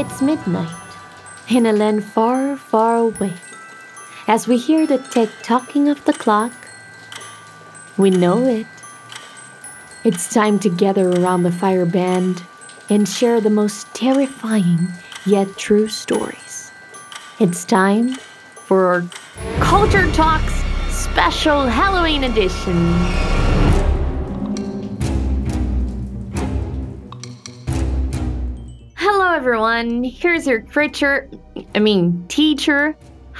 It's midnight in a land far, far away. As we hear the tick tocking of the clock, we know it. It's time to gather around the fire band and share the most terrifying yet true stories. It's time for our Culture Talks Special Halloween Edition. Hello, everyone. Here's your creature, I mean, teacher,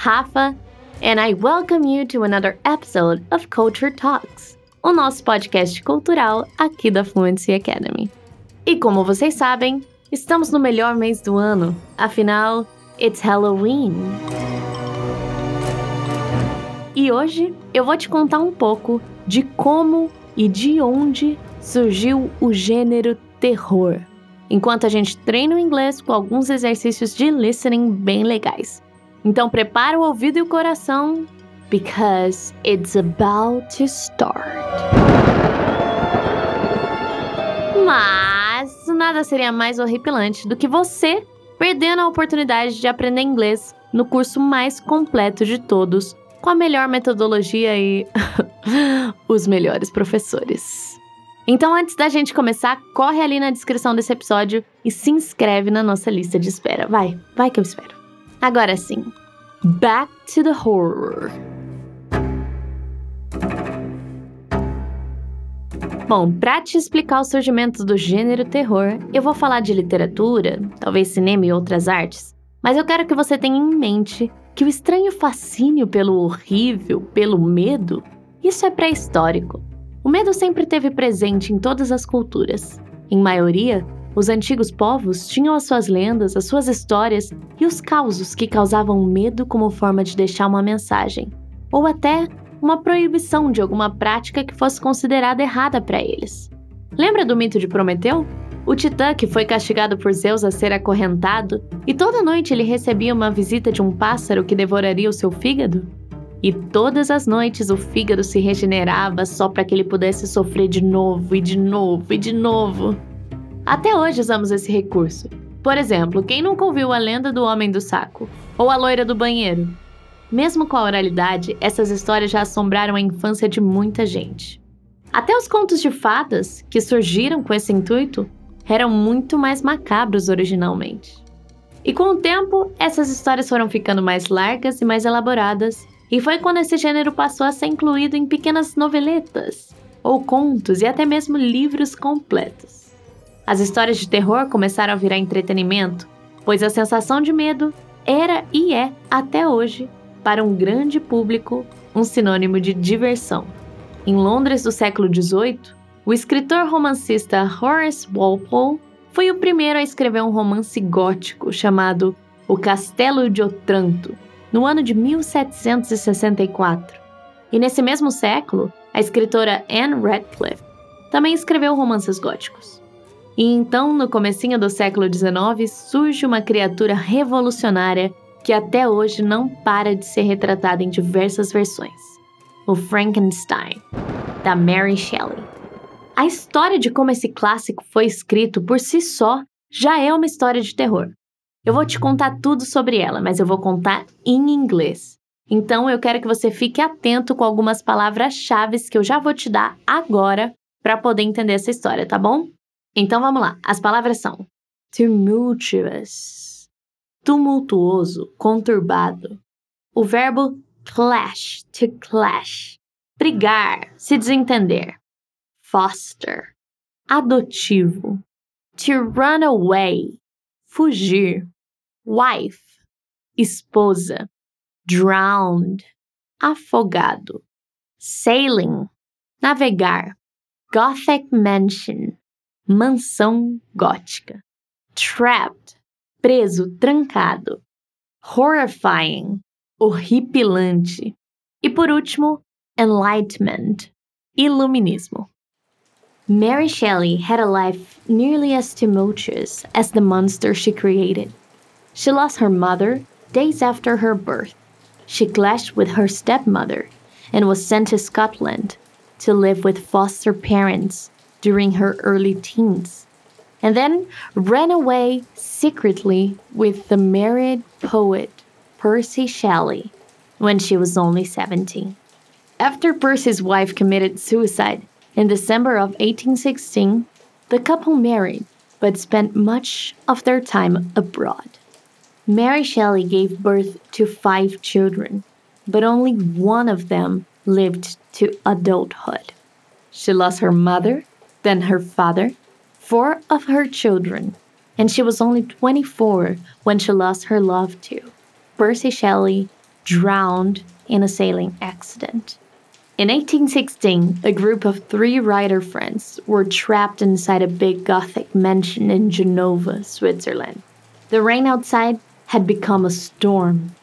Rafa, and I welcome you to another episode of Culture Talks, o nosso podcast cultural aqui da Fluency Academy. E como vocês sabem, estamos no melhor mês do ano, afinal, it's Halloween. E hoje eu vou te contar um pouco de como e de onde surgiu o gênero terror enquanto a gente treina o inglês com alguns exercícios de listening bem legais. Então prepara o ouvido e o coração, because it's about to start. Mas nada seria mais horripilante do que você perdendo a oportunidade de aprender inglês no curso mais completo de todos, com a melhor metodologia e os melhores professores. Então, antes da gente começar, corre ali na descrição desse episódio e se inscreve na nossa lista de espera. Vai, vai que eu espero. Agora sim, back to the horror. Bom, para te explicar o surgimento do gênero terror, eu vou falar de literatura, talvez cinema e outras artes, mas eu quero que você tenha em mente que o estranho fascínio pelo horrível, pelo medo, isso é pré-histórico. O medo sempre teve presente em todas as culturas. Em maioria, os antigos povos tinham as suas lendas, as suas histórias e os causos que causavam medo como forma de deixar uma mensagem, ou até uma proibição de alguma prática que fosse considerada errada para eles. Lembra do mito de Prometeu? O titã que foi castigado por Zeus a ser acorrentado e toda noite ele recebia uma visita de um pássaro que devoraria o seu fígado? E todas as noites o fígado se regenerava só para que ele pudesse sofrer de novo e de novo e de novo. Até hoje usamos esse recurso. Por exemplo, quem nunca ouviu a lenda do homem do saco? Ou a loira do banheiro? Mesmo com a oralidade, essas histórias já assombraram a infância de muita gente. Até os contos de fadas, que surgiram com esse intuito, eram muito mais macabros originalmente. E com o tempo, essas histórias foram ficando mais largas e mais elaboradas, e foi quando esse gênero passou a ser incluído em pequenas noveletas, ou contos e até mesmo livros completos. As histórias de terror começaram a virar entretenimento, pois a sensação de medo era e é, até hoje, para um grande público, um sinônimo de diversão. Em Londres do século XVIII, o escritor romancista Horace Walpole foi o primeiro a escrever um romance gótico chamado O Castelo de Otranto, no ano de 1764. E nesse mesmo século, a escritora Anne Radcliffe também escreveu romances góticos. E então, no comecinho do século XIX, surge uma criatura revolucionária que até hoje não para de ser retratada em diversas versões. O Frankenstein, da Mary Shelley. A história de como esse clássico foi escrito por si só já é uma história de terror. Eu vou te contar tudo sobre ela, mas eu vou contar em inglês. Então eu quero que você fique atento com algumas palavras-chave que eu já vou te dar agora para poder entender essa história, tá bom? Então vamos lá. As palavras são tumultuous, tumultuoso, conturbado. O verbo clash, to clash, brigar, se desentender. Foster, adotivo. To run away, fugir, wife, esposa, drowned, afogado, sailing, navegar, Gothic mansion, mansão gótica, trapped, preso, trancado, horrifying, horripilante, e por último, enlightenment, iluminismo. Mary Shelley had a life nearly as tumultuous as the monster she created. She lost her mother days after her birth. She clashed with her stepmother and was sent to Scotland to live with foster parents during her early teens. and then ran away secretly with the married poet Percy Shelley when she was only 17. After Percy's wife committed suicide in December of 1816, the couple married but spent much of their time abroad. Mary Shelley gave birth to five children, but only one of them lived to adulthood. She lost her mother, then her father, four of her children, and she was only 24 when she lost her love too. Percy Shelley drowned in a sailing accident. In 1816, a group of three writer friends were trapped inside a big Gothic mansion in Genova, Switzerland. The rain outside had become a storm.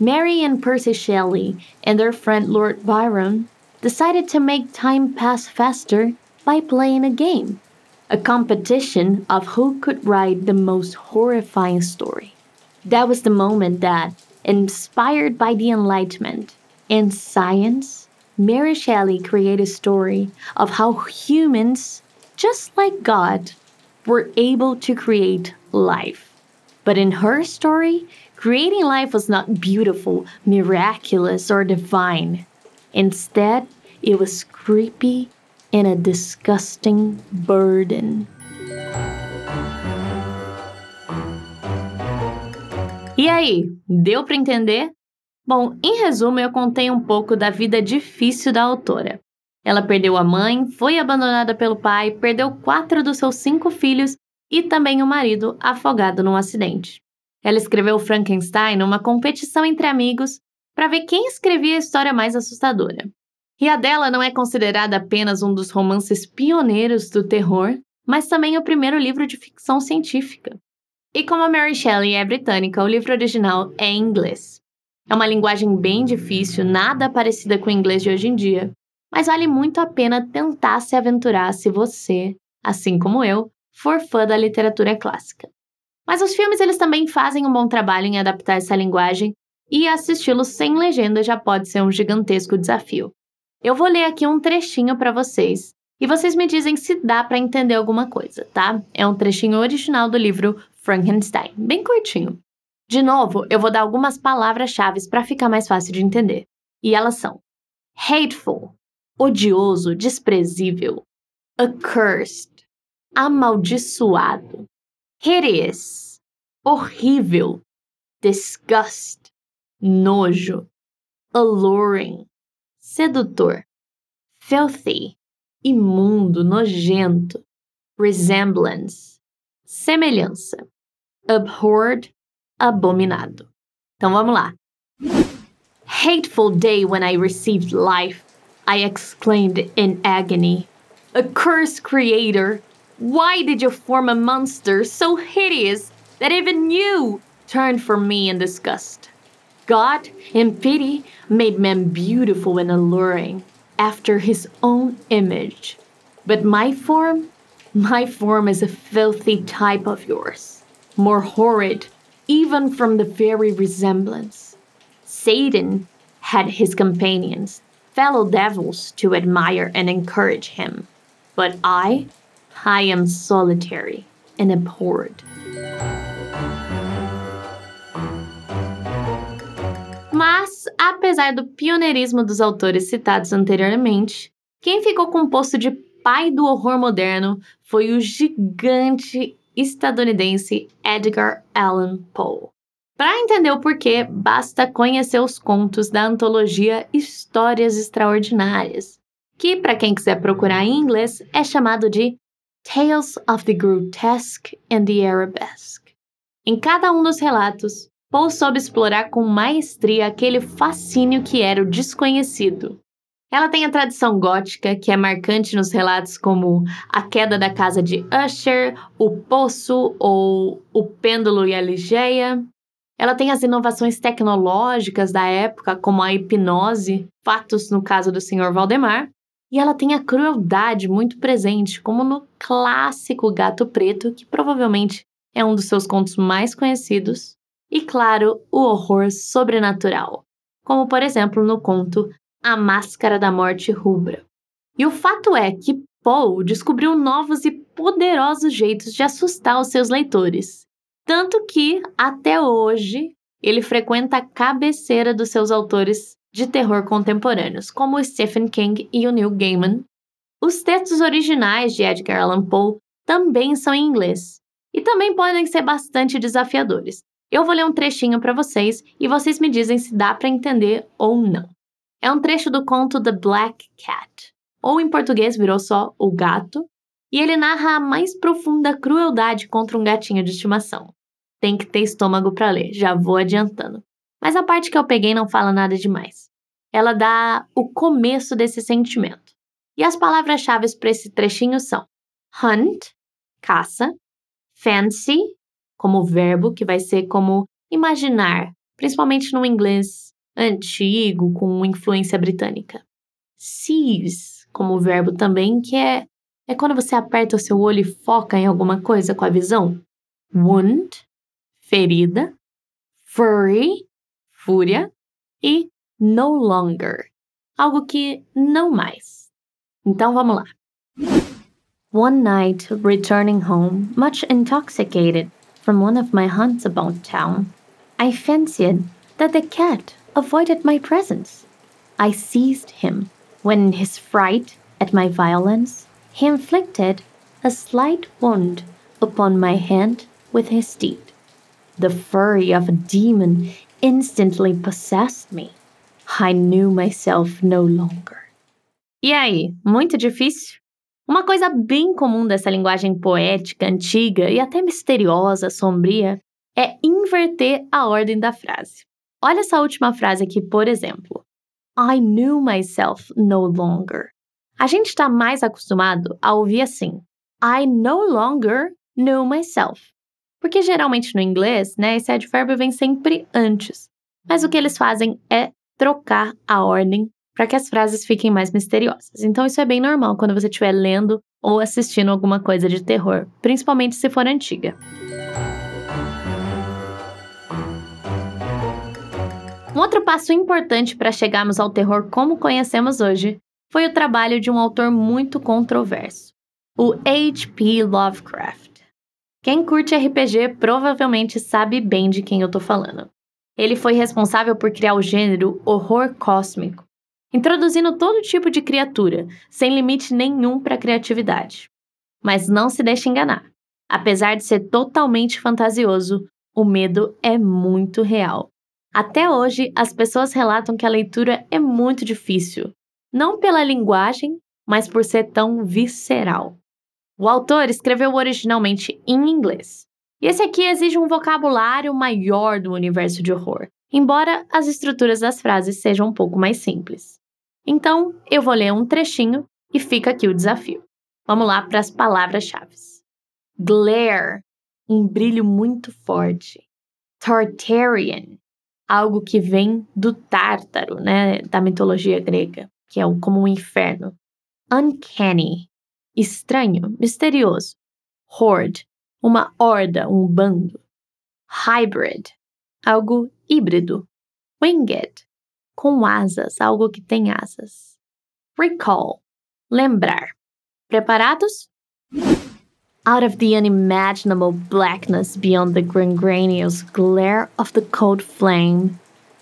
Mary and Percy Shelley and their friend Lord Byron decided to make time pass faster by playing a game, a competition of who could write the most horrifying story. That was the moment that, inspired by the Enlightenment and science, Mary Shelley created a story of how humans, just like God, were able to create life. But in her story, creating life was not beautiful, miraculous, or divine. Instead, it was creepy and a disgusting burden. E aí, deu para entender? Bom, em resumo, eu contei um pouco da vida difícil da autora. Ela perdeu a mãe, foi abandonada pelo pai, perdeu quatro dos seus cinco filhos e também o marido afogado num acidente. Ela escreveu Frankenstein numa competição entre amigos para ver quem escrevia a história mais assustadora. E a dela não é considerada apenas um dos romances pioneiros do terror, mas também o primeiro livro de ficção científica. E como a Mary Shelley é britânica, o livro original é em inglês. É uma linguagem bem difícil, nada parecida com o inglês de hoje em dia, mas vale muito a pena tentar se aventurar se você, assim como eu, for fã da literatura clássica. Mas os filmes eles também fazem um bom trabalho em adaptar essa linguagem e assisti-los sem legenda já pode ser um gigantesco desafio. Eu vou ler aqui um trechinho para vocês e vocês me dizem se dá para entender alguma coisa, tá? É um trechinho original do livro Frankenstein, bem curtinho. De novo, eu vou dar algumas palavras-chave para ficar mais fácil de entender. E elas são: hateful, odioso, desprezível, accursed, amaldiçoado, hideous, horrível, disgust, nojo, alluring, sedutor, filthy, imundo, nojento, resemblance, semelhança, abhorred, abominado. Então vamos lá. Hateful day when I received life, I exclaimed in agony. Accursed creator, why did you form a monster so hideous that even you turned from me in disgust? God, in pity, made man beautiful and alluring, after his own image. But my form, my form is a filthy type of yours, more horrid even from the very resemblance. Satan had his companions, fellow devils, to admire and encourage him. But I, I am solitary and abhorred. Mas, apesar do pioneirismo dos autores citados anteriormente, quem ficou com o posto de pai do horror moderno foi o gigante estadunidense Edgar Allan Poe. Para entender o porquê, basta conhecer os contos da antologia Histórias Extraordinárias, que, para quem quiser procurar em inglês, é chamado de Tales of the Grotesque and the Arabesque. Em cada um dos relatos, Poe soube explorar com maestria aquele fascínio que era o desconhecido, ela tem a tradição gótica, que é marcante nos relatos como a queda da casa de Usher, o poço ou o pêndulo e a ligeia. Ela tem as inovações tecnológicas da época, como a hipnose, fatos no caso do Sr. Valdemar. E ela tem a crueldade muito presente, como no clássico Gato Preto, que provavelmente é um dos seus contos mais conhecidos. E, claro, o horror sobrenatural, como por exemplo no conto a Máscara da Morte Rubra. E o fato é que Poe descobriu novos e poderosos jeitos de assustar os seus leitores. Tanto que, até hoje, ele frequenta a cabeceira dos seus autores de terror contemporâneos, como Stephen King e o Neil Gaiman. Os textos originais de Edgar Allan Poe também são em inglês e também podem ser bastante desafiadores. Eu vou ler um trechinho para vocês e vocês me dizem se dá para entender ou não. É um trecho do conto The Black Cat, ou em português virou só O Gato, e ele narra a mais profunda crueldade contra um gatinho de estimação. Tem que ter estômago para ler, já vou adiantando. Mas a parte que eu peguei não fala nada demais. Ela dá o começo desse sentimento. E as palavras-chave para esse trechinho são hunt, caça, fancy, como verbo, que vai ser como imaginar, principalmente no inglês antigo, com influência britânica. Seize, como verbo também, que é, é quando você aperta o seu olho e foca em alguma coisa com a visão. Wound, ferida. Furry, fúria. E no longer, algo que não mais. Então vamos lá. One night, returning home, much intoxicated from one of my hunts about town, I fancied that the cat avoided my presence. I seized him when, in his fright at my violence, he inflicted a slight wound upon my hand with his teeth. The fury of a demon instantly possessed me. I knew myself no longer. E aí, muito difícil? Uma coisa bem comum dessa linguagem poética, antiga e até misteriosa, sombria, é inverter a ordem da frase. Olha essa última frase aqui, por exemplo. I knew myself no longer. A gente está mais acostumado a ouvir assim: I no longer knew myself. Porque geralmente no inglês, né, esse advérbio vem sempre antes. Mas o que eles fazem é trocar a ordem para que as frases fiquem mais misteriosas. Então isso é bem normal quando você estiver lendo ou assistindo alguma coisa de terror, principalmente se for antiga. Um outro passo importante para chegarmos ao terror como conhecemos hoje foi o trabalho de um autor muito controverso, o H.P. Lovecraft. Quem curte RPG provavelmente sabe bem de quem eu tô falando. Ele foi responsável por criar o gênero horror cósmico, introduzindo todo tipo de criatura, sem limite nenhum para a criatividade. Mas não se deixe enganar. Apesar de ser totalmente fantasioso, o medo é muito real. Até hoje, as pessoas relatam que a leitura é muito difícil, não pela linguagem, mas por ser tão visceral. O autor escreveu originalmente em inglês, e esse aqui exige um vocabulário maior do universo de horror, embora as estruturas das frases sejam um pouco mais simples. Então, eu vou ler um trechinho e fica aqui o desafio. Vamos lá para as palavras-chave. Glare, um brilho muito forte. Tartarian, algo que vem do Tártaro, né, da mitologia grega, que é como um inferno. Uncanny, estranho, misterioso. Horde, uma horda, um bando. Hybrid, algo híbrido. Winged, com asas, algo que tem asas. Recall, lembrar. Preparados? Out of the unimaginable blackness beyond the gangrenous glare of the cold flame,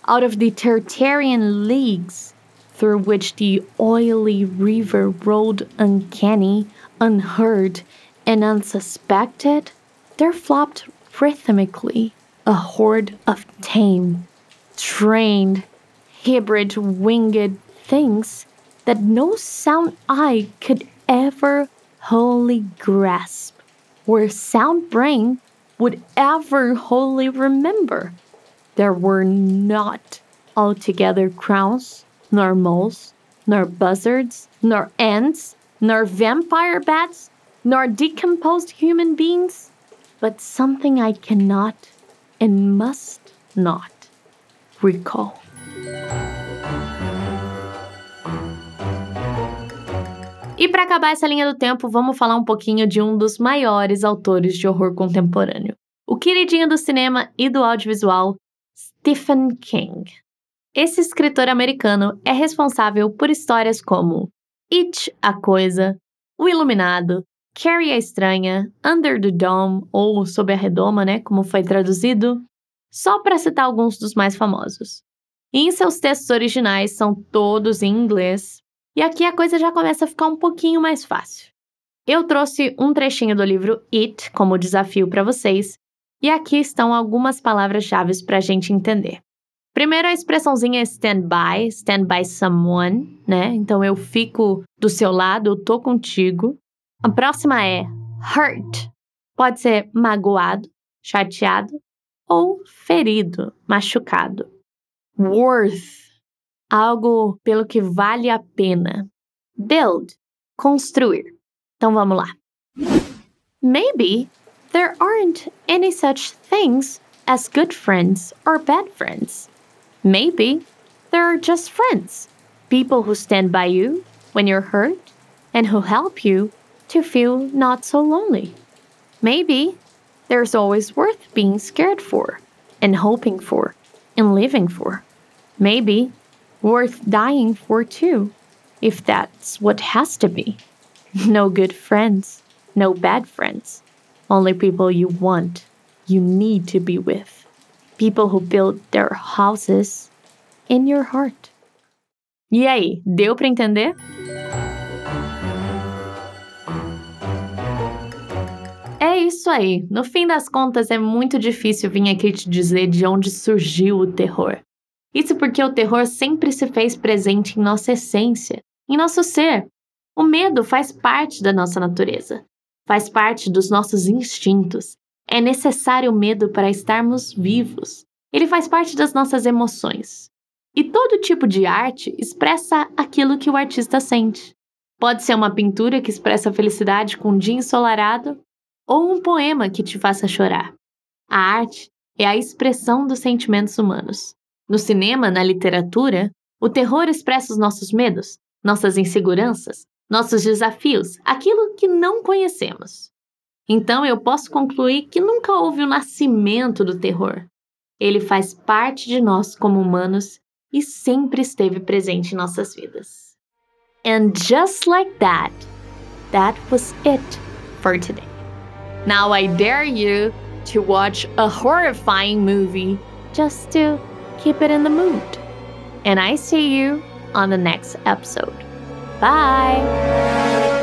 out of the Tartarian leagues through which the oily river rolled uncanny, unheard, and unsuspected, there flopped rhythmically a horde of tame, trained, hybrid winged things that no sound eye could ever wholly grasp, or sound brain would ever wholly remember. There were not altogether crows, nor moles, nor buzzards, nor ants, nor vampire bats, nor decomposed human beings, but something I cannot and must not recall. E para acabar essa linha do tempo, vamos falar um pouquinho de um dos maiores autores de horror contemporâneo. O queridinho do cinema e do audiovisual, Stephen King. Esse escritor americano é responsável por histórias como It, a Coisa, O Iluminado, Carrie a Estranha, Under the Dome, ou Sob a Redoma, né, como foi traduzido, só para citar alguns dos mais famosos. E em seus textos originais são todos em inglês, e aqui a coisa já começa a ficar um pouquinho mais fácil. Eu trouxe um trechinho do livro It como desafio para vocês, e aqui estão algumas palavras-chave para a gente entender. Primeiro, a expressãozinha stand by, stand by someone, né? Então eu fico do seu lado, eu tô contigo. A próxima é hurt. Pode ser magoado, chateado ou ferido, machucado. Worth. Algo pelo que vale a pena. Build. Construir. Então vamos lá. Maybe there aren't any such things as good friends or bad friends. Maybe there are just friends, people who stand by you when you're hurt and who help you to feel not so lonely. Maybe there's always worth being scared for, and hoping for, and living for. Maybe worth dying for too, if that's what has to be. No good friends, no bad friends, only people you want, you need to be with. People who build their houses in your heart. E aí, deu para entender? É isso aí. No fim das contas, é muito difícil vir aqui te dizer de onde surgiu o terror. Isso porque o terror sempre se fez presente em nossa essência, em nosso ser. O medo faz parte da nossa natureza, faz parte dos nossos instintos. É necessário o medo para estarmos vivos. Ele faz parte das nossas emoções. E todo tipo de arte expressa aquilo que o artista sente. Pode ser uma pintura que expressa felicidade com um dia ensolarado ou um poema que te faça chorar. A arte é a expressão dos sentimentos humanos. No cinema, na literatura, o terror expressa os nossos medos, nossas inseguranças, nossos desafios, aquilo que não conhecemos. Então eu posso concluir que nunca houve o nascimento do terror. Ele faz parte de nós como humanos e sempre esteve presente em nossas vidas. And just like that, that was it for today. Now I dare you to watch a horrifying movie just to keep it in the mood. And I see you on the next episode. Bye!